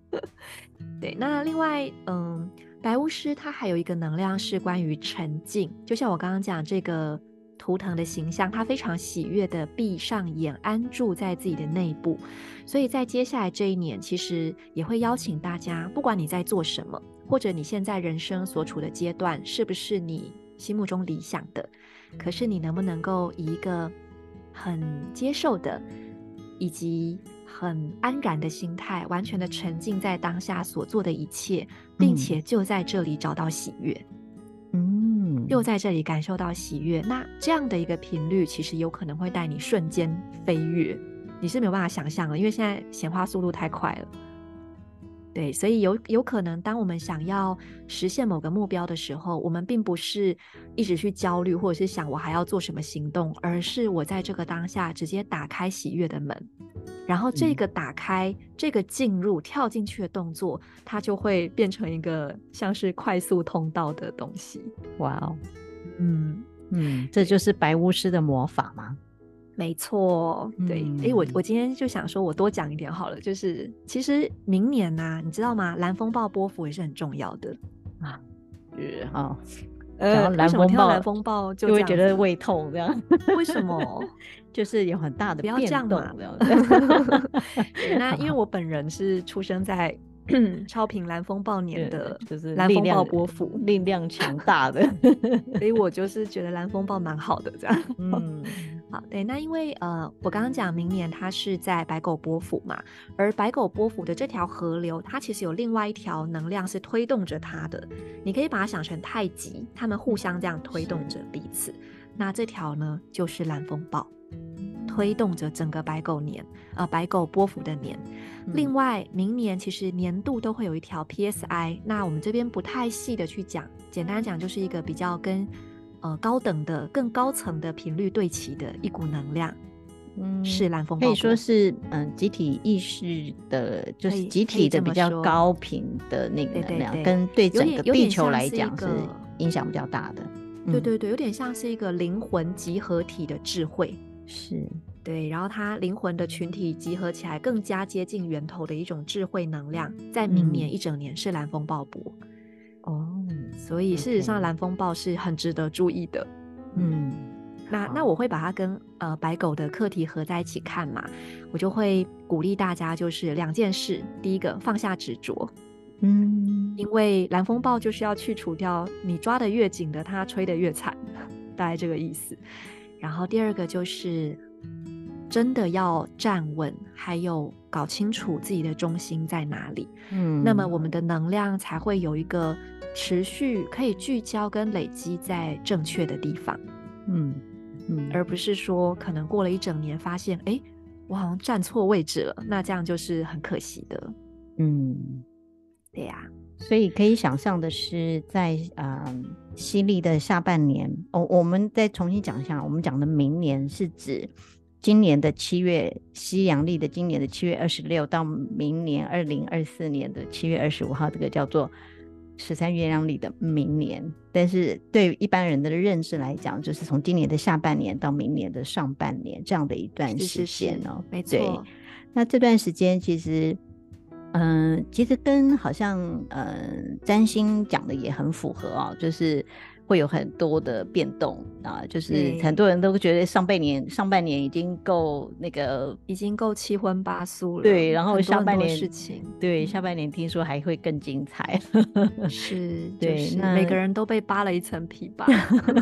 对，那另外，嗯，白巫师他还有一个能量是关于沉静，就像我刚刚讲这个图腾的形象，他非常喜悦的闭上眼，安住在自己的内部。所以在接下来这一年，其实也会邀请大家，不管你在做什么，或者你现在人生所处的阶段是不是你心目中理想的，可是你能不能够以一个很接受的，以及很安然的心态，完全的沉浸在当下所做的一切，并且就在这里找到喜悦，嗯，嗯又在这里感受到喜悦。那这样的一个频率，其实有可能会带你瞬间飞跃，你是没有办法想象的，因为现在显化速度太快了。对，所以有有可能，当我们想要实现某个目标的时候，我们并不是一直去焦虑，或者是想我还要做什么行动，而是我在这个当下直接打开喜悦的门，然后这个打开、嗯、这个进入、跳进去的动作，它就会变成一个像是快速通道的东西。哇哦，嗯。嗯，这就是白巫师的魔法吗？没错，对，哎、嗯，我我今天就想说，我多讲一点好了。就是其实明年呐、啊，你知道吗？蓝风暴波幅也是很重要的啊。是啊，呃，蓝风暴，蓝风暴就会觉得胃痛这样。为什么？就是有很大的变动。不要这样嘛。那因为我本人是出生在。超频蓝风暴年的，就是蓝风暴波幅，力量强大的，所以我就是觉得蓝风暴蛮好的，这样。嗯，好，对，那因为呃，我刚刚讲明年它是在白狗波府嘛，而白狗波府的这条河流，它其实有另外一条能量是推动着它的，你可以把它想成太极，他们互相这样推动着彼此。那这条呢，就是蓝风暴。推动着整个白狗年，呃，白狗波府的年。嗯、另外，明年其实年度都会有一条 PSI，那我们这边不太细的去讲，简单讲就是一个比较跟呃高等的、更高层的频率对齐的一股能量。嗯，是蓝风暴，可以说是嗯、呃、集体意识的，就是集体的比较高频的那个能量，对对对，跟对整个地球来讲是影响比较大的。对对对，有点像是一个灵魂集合体的智慧。是对，然后它灵魂的群体集合起来，更加接近源头的一种智慧能量，在明年一整年是蓝风暴波。哦、嗯，所以事实上蓝风暴是很值得注意的。嗯，那那我会把它跟呃白狗的课题合在一起看嘛，我就会鼓励大家就是两件事，第一个放下执着，嗯，因为蓝风暴就是要去除掉你抓得越紧的，它吹得越惨，大概这个意思。然后第二个就是真的要站稳，还有搞清楚自己的中心在哪里。嗯，那么我们的能量才会有一个持续可以聚焦跟累积在正确的地方。嗯嗯，而不是说可能过了一整年发现，哎，我好像站错位置了，那这样就是很可惜的。嗯，对呀。所以可以想象的是在，在呃西历的下半年，哦，我们再重新讲一下，我们讲的明年是指今年的七月，西阳历的今年的七月二十六到明年二零二四年的七月二十五号，这个叫做十三月亮历的明年。但是对于一般人的认知来讲，就是从今年的下半年到明年的上半年这样的一段时间哦，没错。那这段时间其实。嗯，其实跟好像嗯占星讲的也很符合哦，就是会有很多的变动啊，就是很多人都觉得上半年上半年已经够那个，已经够七荤八素了，对，然后下半年事情，对，下半年听说还会更精彩，是，对，那每个人都被扒了一层皮吧，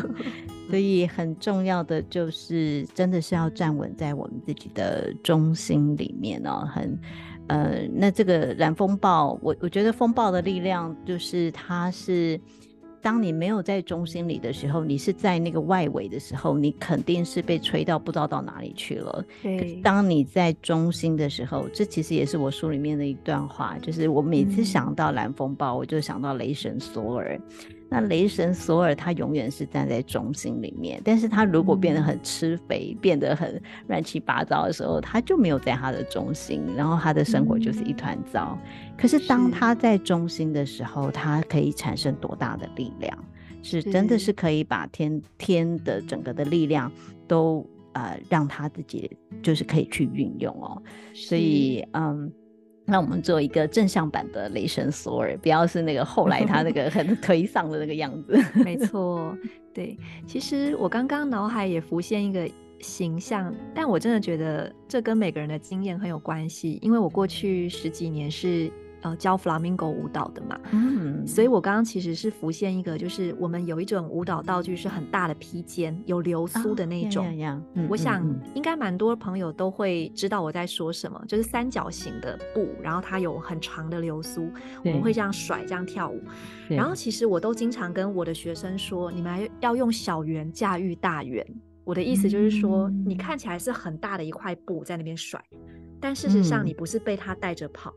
所以很重要的就是真的是要站稳在我们自己的中心里面哦，很。呃，那这个蓝风暴，我我觉得风暴的力量就是它是，当你没有在中心里的时候，你是在那个外围的时候，你肯定是被吹到不知道到哪里去了。对，当你在中心的时候，这其实也是我书里面的一段话，就是我每次想到蓝风暴，嗯、我就想到雷神索尔。那雷神索尔他永远是站在中心里面，但是他如果变得很吃肥，嗯、变得很乱七八糟的时候，他就没有在他的中心，然后他的生活就是一团糟。嗯、可是当他在中心的时候，他可以产生多大的力量？是真的是可以把天天的整个的力量都呃让他自己就是可以去运用哦。所以嗯。那我们做一个正向版的雷神索尔，不要是那个后来他那个很颓丧的那个样子。没错，对。其实我刚刚脑海也浮现一个形象，但我真的觉得这跟每个人的经验很有关系，因为我过去十几年是。呃，教 Flamingo 舞蹈的嘛，嗯，所以我刚刚其实是浮现一个，就是我们有一种舞蹈道具是很大的披肩，有流苏的那种。我想应该蛮多朋友都会知道我在说什么，就是三角形的布，然后它有很长的流苏，我们会这样甩，这样跳舞。然后其实我都经常跟我的学生说，你们要用小圆驾驭大圆。我的意思就是说，你看起来是很大的一块布在那边甩，但事实上你不是被它带着跑。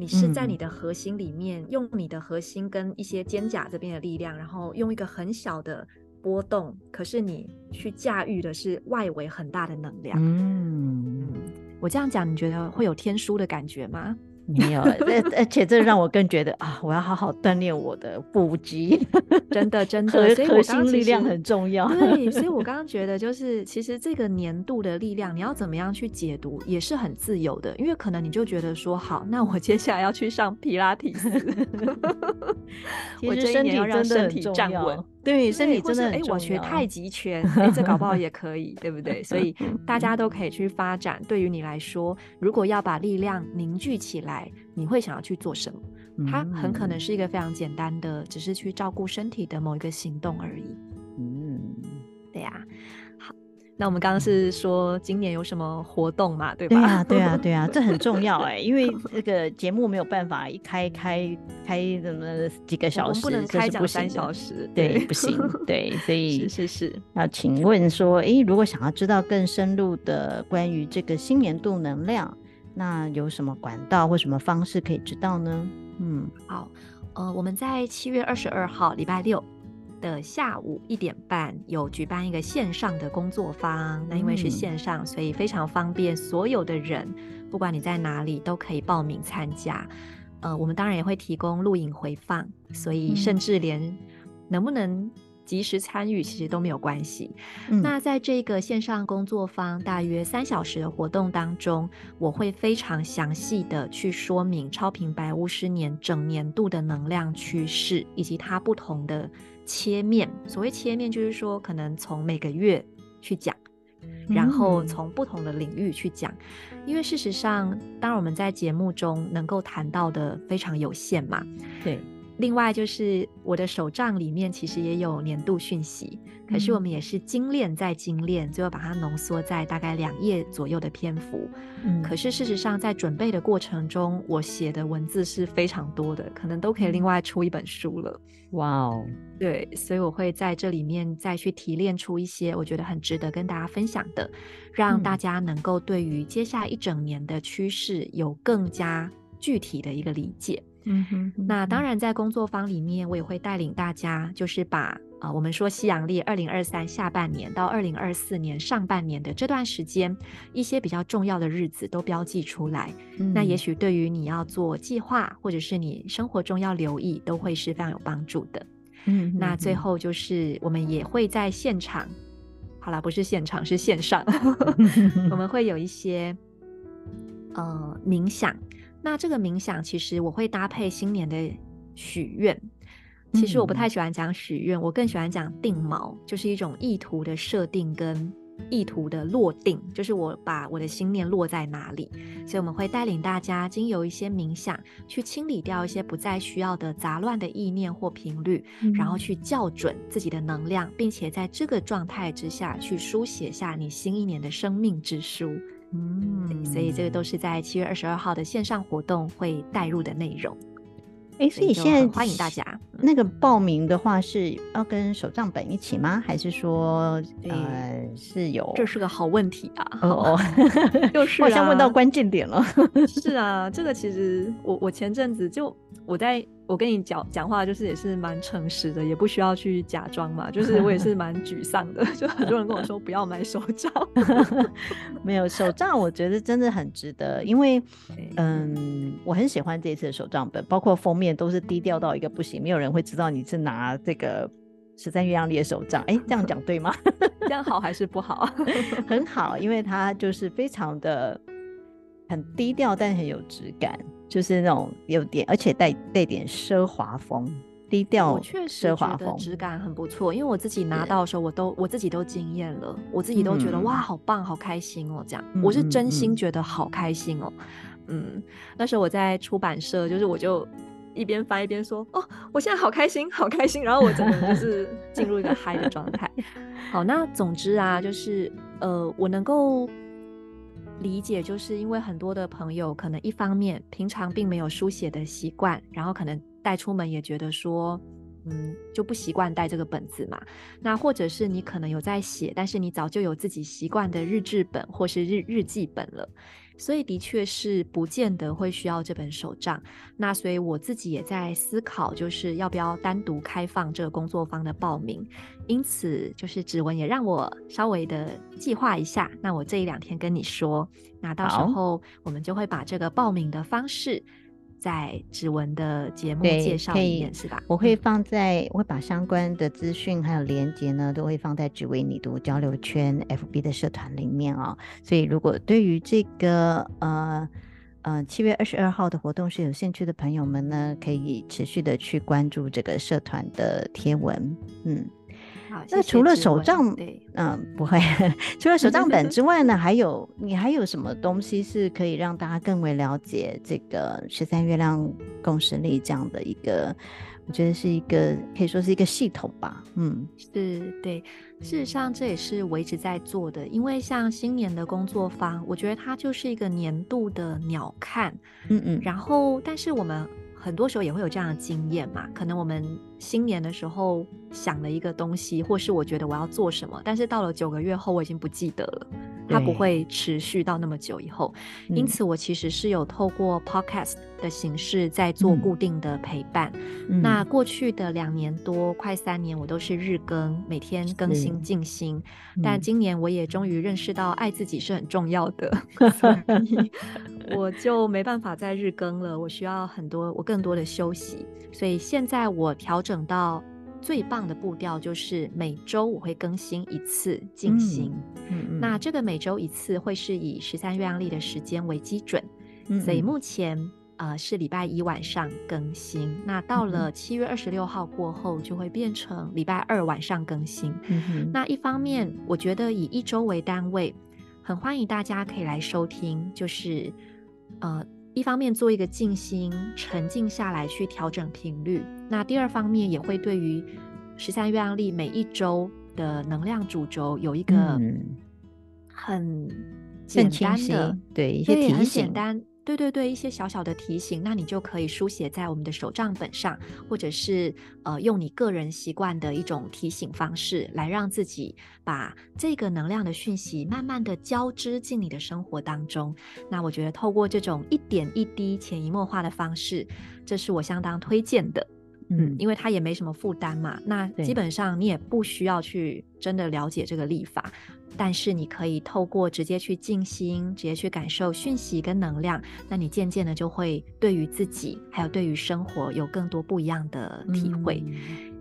你是在你的核心里面，嗯、用你的核心跟一些肩胛这边的力量，然后用一个很小的波动，可是你去驾驭的是外围很大的能量。嗯，嗯，我这样讲，你觉得会有天书的感觉吗？没有，而而且这让我更觉得啊，我要好好锻炼我的腹肌，真的真的，所以核心力量很重要。对，所以我 刚刚觉得就是，其实这个年度的力量，你要怎么样去解读，也是很自由的，因为可能你就觉得说，好，那我接下来要去上皮拉提斯，我这一年要让身体站稳。对，身体真的哎，我学太极拳，哎，这搞不好也可以，对不对？所以 大家都可以去发展。对于你来说，如果要把力量凝聚起来，你会想要去做什么？它很可能是一个非常简单的，只是去照顾身体的某一个行动而已。嗯，对呀。那我们刚刚是说今年有什么活动嘛，对吧？对啊，对啊，对啊，这很重要哎，因为这个节目没有办法一开开开什么几个小时，不能开讲三小时，对，不行，对，所以是是是。要请问说，哎，如果想要知道更深入的关于这个新年度能量，那有什么管道或什么方式可以知道呢？嗯，好，呃，我们在七月二十二号礼拜六。的下午一点半有举办一个线上的工作坊，那因为是线上，所以非常方便，所有的人不管你在哪里都可以报名参加。呃，我们当然也会提供录影回放，所以甚至连能不能及时参与其实都没有关系。嗯。那在这个线上工作坊大约三小时的活动当中，我会非常详细的去说明超频白巫师年整年度的能量趋势以及它不同的。切面，所谓切面就是说，可能从每个月去讲，然后从不同的领域去讲，因为事实上，当然我们在节目中能够谈到的非常有限嘛。对。另外就是我的手账里面其实也有年度讯息，可是我们也是精炼再精炼，最后把它浓缩在大概两页左右的篇幅。嗯，可是事实上在准备的过程中，我写的文字是非常多的，可能都可以另外出一本书了。哇哦，对，所以我会在这里面再去提炼出一些我觉得很值得跟大家分享的，让大家能够对于接下来一整年的趋势有更加具体的一个理解。嗯哼，那当然，在工作坊里面，我也会带领大家，就是把啊、呃，我们说西洋历二零二三下半年到二零二四年上半年的这段时间，一些比较重要的日子都标记出来。嗯、那也许对于你要做计划，或者是你生活中要留意，都会是非常有帮助的。嗯，那最后就是我们也会在现场，好啦，不是现场，是线上，我们会有一些呃冥想。那这个冥想，其实我会搭配新年的许愿。其实我不太喜欢讲许愿，我更喜欢讲定锚，就是一种意图的设定跟意图的落定，就是我把我的心念落在哪里。所以我们会带领大家经由一些冥想，去清理掉一些不再需要的杂乱的意念或频率，然后去校准自己的能量，并且在这个状态之下去书写下你新一年的生命之书。嗯，所以这个都是在七月二十二号的线上活动会带入的内容。哎，所以现在欢迎大家。那个报名的话是要跟手账本一起吗？还是说呃是有？这是个好问题啊！哦，就是好像问到关键点了。是啊，这个其实我我前阵子就我在。我跟你讲讲话就是也是蛮诚实的，也不需要去假装嘛。就是我也是蛮沮丧的，就很多人跟我说不要买手账。没有手账，我觉得真的很值得，因为嗯，我很喜欢这一次的手账本，包括封面都是低调到一个不行，没有人会知道你是拿这个十三月亮历的手账。哎，这样讲对吗？这样好还是不好？很好，因为它就是非常的很低调，但很有质感。就是那种有点，而且带带点奢华风。低调，我确实觉得质感很不错，因为我自己拿到的时候，我都我自己都惊艳了，我自己都觉得、嗯、哇，好棒，好开心哦，这样，我是真心觉得好开心哦，嗯，嗯，那时候我在出版社，就是我就一边翻一边说，哦，我现在好开心，好开心，然后我真的就是进入一个嗨的状态。好，那总之啊，就是呃，我能够理解，就是因为很多的朋友可能一方面平常并没有书写的习惯，然后可能。带出门也觉得说，嗯，就不习惯带这个本子嘛。那或者是你可能有在写，但是你早就有自己习惯的日志本或是日日记本了，所以的确是不见得会需要这本手账。那所以我自己也在思考，就是要不要单独开放这个工作坊的报名。因此，就是指纹也让我稍微的计划一下。那我这一两天跟你说，那到时候我们就会把这个报名的方式。在指纹的节目介绍里面是吧？我会放在，我会把相关的资讯还有连接呢，都会放在只为你读交流圈 FB 的社团里面哦。所以如果对于这个呃呃七月二十二号的活动是有兴趣的朋友们呢，可以持续的去关注这个社团的贴文，嗯。好，那除了手账，嗯，不会，除了手账本之外呢，还有你还有什么东西是可以让大家更为了解这个十三月亮共识力这样的一个？我觉得是一个可以说是一个系统吧。嗯，是对。事实上，这也是我一直在做的，因为像新年的工作坊，我觉得它就是一个年度的鸟瞰。嗯嗯。然后，但是我们。很多时候也会有这样的经验嘛，可能我们新年的时候想了一个东西，或是我觉得我要做什么，但是到了九个月后我已经不记得了，它不会持续到那么久以后。因此，我其实是有透过 podcast 的形式在做固定的陪伴。嗯、那过去的两年多，快三年，我都是日更，每天更新静心。但今年我也终于认识到，爱自己是很重要的。所以 我就没办法再日更了，我需要很多，我更多的休息。所以现在我调整到最棒的步调，就是每周我会更新一次进行。嗯嗯、那这个每周一次会是以十三月亮历的时间为基准，嗯、所以目前呃是礼拜一晚上更新。那到了七月二十六号过后，就会变成礼拜二晚上更新。嗯、那一方面，我觉得以一周为单位，很欢迎大家可以来收听，就是。呃，一方面做一个静心，沉静下来去调整频率。那第二方面也会对于十三月亮历每一周的能量主轴有一个很简单的，嗯、对一些提醒。对对对，一些小小的提醒，那你就可以书写在我们的手账本上，或者是呃用你个人习惯的一种提醒方式，来让自己把这个能量的讯息慢慢的交织进你的生活当中。那我觉得透过这种一点一滴潜移默化的方式，这是我相当推荐的。嗯，因为它也没什么负担嘛，那基本上你也不需要去真的了解这个历法，但是你可以透过直接去静心，直接去感受讯息跟能量，那你渐渐的就会对于自己还有对于生活有更多不一样的体会。嗯、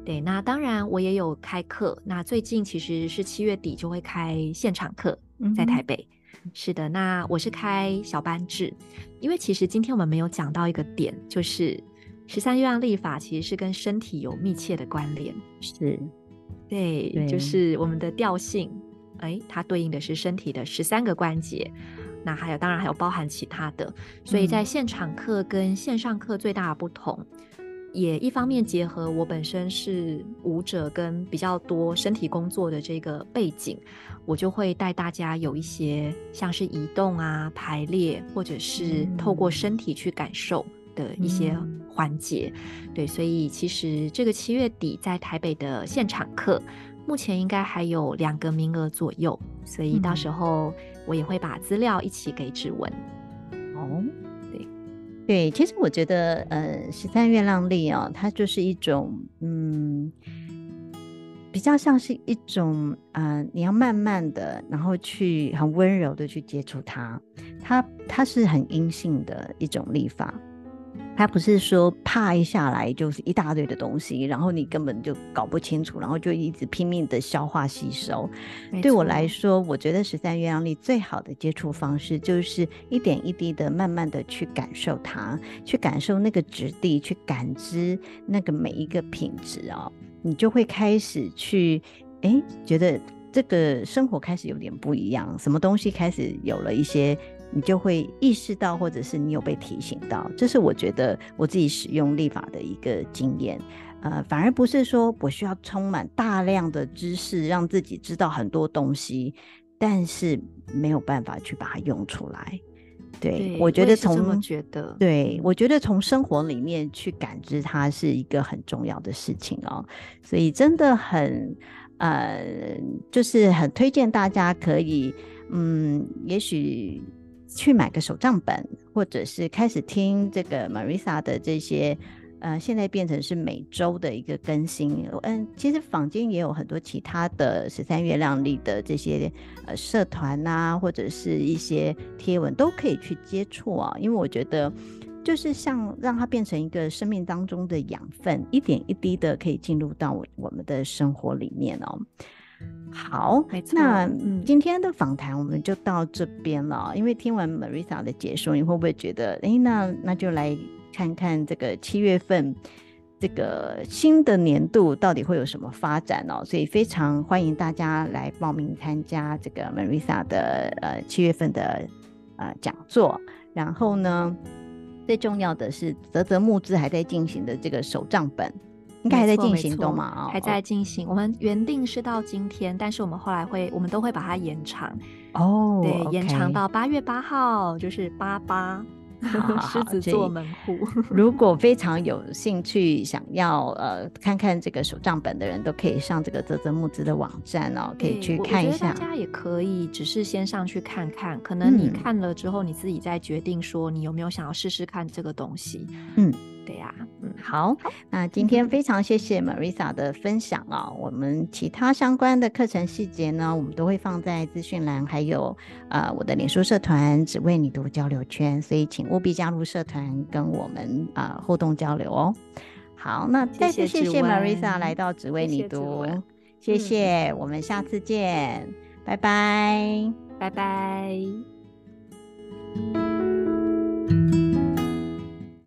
对，那当然我也有开课，那最近其实是七月底就会开现场课，在台北。嗯、是的，那我是开小班制，因为其实今天我们没有讲到一个点，就是。十三月亮历法其实是跟身体有密切的关联，是，对，对就是我们的调性，哎，它对应的是身体的十三个关节，那还有当然还有包含其他的，所以在现场课跟线上课最大的不同，嗯、也一方面结合我本身是舞者跟比较多身体工作的这个背景，我就会带大家有一些像是移动啊、排列，或者是透过身体去感受。的一些环节，嗯、对，所以其实这个七月底在台北的现场课，目前应该还有两个名额左右，所以到时候我也会把资料一起给指纹。哦，对，对，其实我觉得，呃，十三月亮历哦，它就是一种，嗯，比较像是一种，啊、呃，你要慢慢的，然后去很温柔的去接触它，它，它是很阴性的一种历法。它不是说啪一下来就是一大堆的东西，然后你根本就搞不清楚，然后就一直拼命的消化吸收。对我来说，我觉得十三月亮历最好的接触方式就是一点一滴的、慢慢的去感受它，去感受那个质地，去感知那个每一个品质哦，你就会开始去哎，觉得这个生活开始有点不一样，什么东西开始有了一些。你就会意识到，或者是你有被提醒到，这是我觉得我自己使用立法的一个经验。呃，反而不是说我需要充满大量的知识，让自己知道很多东西，但是没有办法去把它用出来。对，对我觉得从我觉得，对我觉得从生活里面去感知它是一个很重要的事情哦。所以真的很呃，就是很推荐大家可以，嗯，也许。去买个手账本，或者是开始听这个 Marisa 的这些，呃，现在变成是每周的一个更新。嗯，其实坊间也有很多其他的十三月亮历的这些呃社团啊，或者是一些贴文都可以去接触啊。因为我觉得，就是像让它变成一个生命当中的养分，一点一滴的可以进入到我们的生活里面哦。好，那今天的访谈我们就到这边了。因为听完 Marisa 的解说，你会不会觉得，哎，那那就来看看这个七月份这个新的年度到底会有什么发展哦？所以非常欢迎大家来报名参加这个 Marisa 的呃七月份的呃讲座。然后呢，最重要的是泽泽募资还在进行的这个手账本。应该还在进行中嘛？还在进行。我们原定是到今天，但是我们后来会，我们都会把它延长。哦，对、延长到八月八号，就是八八。狮子座门户，如果 非常有兴趣想要呃看看这个手账本的人，都可以上这个泽泽木资的网站哦，可以去看一下。大家也可以只是先上去看看，可能你看了之后，你自己再决定说你有没有想要试试看这个东西。嗯。对呀、啊，嗯，好，那今天非常谢谢 Marisa 的分享啊、哦，我们其他相关的课程细节呢，我们都会放在资讯栏，还有呃我的脸书社团“只为你读交流圈”，所以请务必加入社团跟我们啊、呃、互动交流哦。好，那再次谢谢 Marisa 来到“只为你读”，谢谢，谢谢、嗯，我们下次见，拜拜，拜拜。